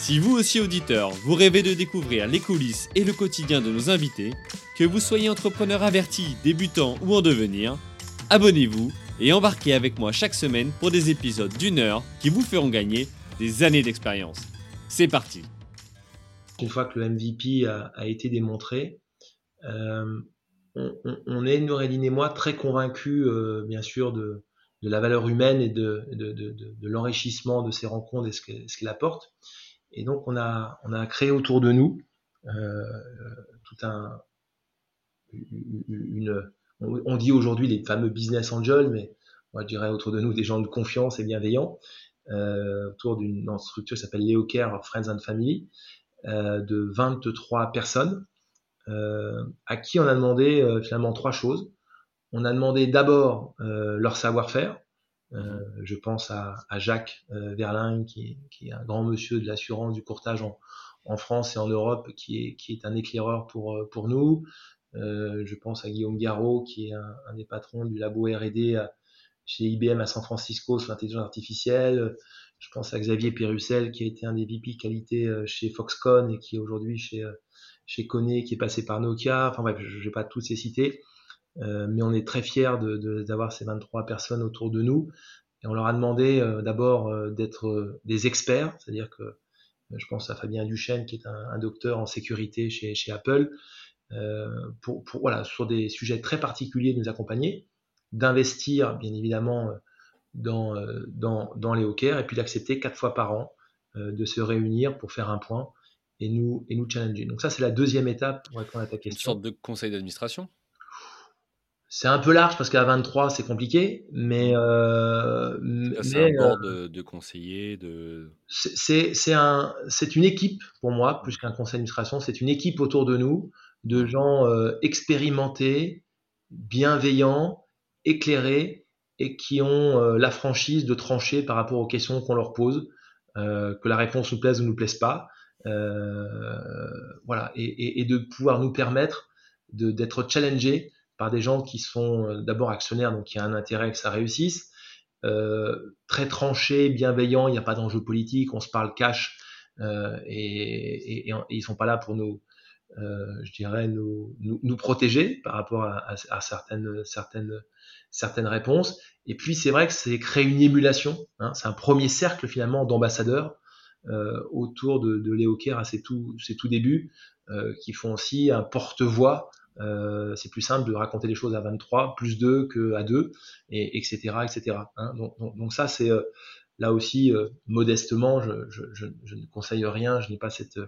Si vous aussi auditeur, vous rêvez de découvrir les coulisses et le quotidien de nos invités, que vous soyez entrepreneur averti, débutant ou en devenir, abonnez-vous et embarquez avec moi chaque semaine pour des épisodes d'une heure qui vous feront gagner des années d'expérience. C'est parti Une fois que le MVP a, été démontré, euh, on, est, Noureddin et moi, très convaincus, euh, bien sûr, de, la valeur humaine et de, l'enrichissement de ces rencontres et ce qu'elles qu apportent. Et donc, on a, on a créé autour de nous euh, tout un, une, on dit aujourd'hui les fameux business angels, mais moi je dirais autour de nous des gens de confiance et bienveillants, euh, autour d'une structure qui s'appelle Leo Care Friends and Family, euh, de 23 personnes, euh, à qui on a demandé euh, finalement trois choses. On a demandé d'abord euh, leur savoir-faire. Euh, je pense à, à Jacques Verlin, qui, qui, est un grand monsieur de l'assurance, du courtage en, en, France et en Europe, qui est, qui est un éclaireur pour, pour nous. Euh, je pense à Guillaume Garot, qui est un, un des patrons du labo R&D chez IBM à San Francisco sur l'intelligence artificielle. Je pense à Xavier Pérussel, qui a été un des VP qualité chez Foxconn et qui est aujourd'hui chez, chez Kone, qui est passé par Nokia. Enfin bref, je ne vais pas tous les citer. Euh, mais on est très fiers d'avoir de, de, ces 23 personnes autour de nous. Et on leur a demandé euh, d'abord euh, d'être des experts, c'est-à-dire que je pense à Fabien Duchesne, qui est un, un docteur en sécurité chez, chez Apple, pour, pour, voilà, sur des sujets très particuliers de nous accompagner, d'investir bien évidemment dans, dans, dans les hawkers et puis d'accepter quatre fois par an de se réunir pour faire un point et nous, et nous challenger. Donc ça, c'est la deuxième étape pour répondre à ta question. Une sorte de conseil d'administration c'est un peu large parce qu'à 23, c'est compliqué, mais. Euh, c'est un board euh, de, de, conseillers. De... C'est un, une équipe, pour moi, plus qu'un conseil d'administration. C'est une équipe autour de nous, de gens euh, expérimentés, bienveillants, éclairés et qui ont euh, la franchise de trancher par rapport aux questions qu'on leur pose, euh, que la réponse nous plaise ou nous plaise pas. voilà, et, et, et, de pouvoir nous permettre d'être challengés par des gens qui sont euh, d'abord actionnaires, donc il y a un intérêt que ça réussisse, euh, très tranchés, bienveillants, il n'y a pas d'enjeu politique, on se parle cash, euh, et, et, et, ils sont pas là pour nous, je dirais, nous, protéger par rapport à, certaines, certaines, certaines réponses. Et puis c'est vrai que c'est créer une émulation, hein, c'est un premier cercle finalement d'ambassadeurs autour de, de Léo Kerr à ses tout, ses tout débuts, qui font aussi un porte-voix euh, c'est plus simple de raconter les choses à 23 plus 2 que à 2 et etc etc hein. donc, donc, donc, ça c'est euh, là aussi euh, modestement je, je, je, ne conseille rien je n'ai pas cette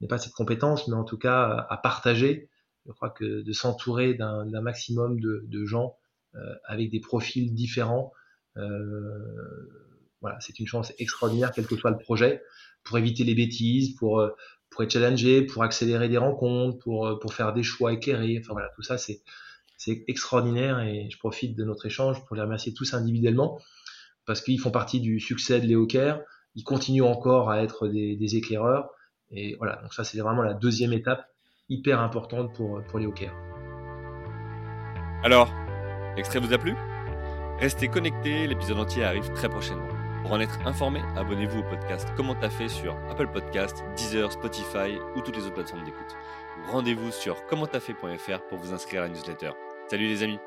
n'ai pas cette compétence mais en tout cas à partager je crois que de s'entourer d'un maximum de, de gens euh, avec des profils différents voilà c'est une chance extraordinaire quel que soit le projet pour éviter les bêtises pour pour être challengé, pour accélérer des rencontres, pour, euh, pour faire des choix éclairés. Enfin voilà, tout ça, c'est, c'est extraordinaire et je profite de notre échange pour les remercier tous individuellement parce qu'ils font partie du succès de Léo Care. Ils continuent encore à être des, des, éclaireurs. Et voilà, donc ça, c'est vraiment la deuxième étape hyper importante pour, pour Léo. Alors, l'extrait vous a plu? Restez connectés, l'épisode entier arrive très prochainement. Pour en être informé, abonnez-vous au podcast Comment t'as fait sur Apple Podcast, Deezer, Spotify ou toutes les autres plateformes d'écoute. Rendez-vous sur commenttafait.fr pour vous inscrire à la newsletter. Salut les amis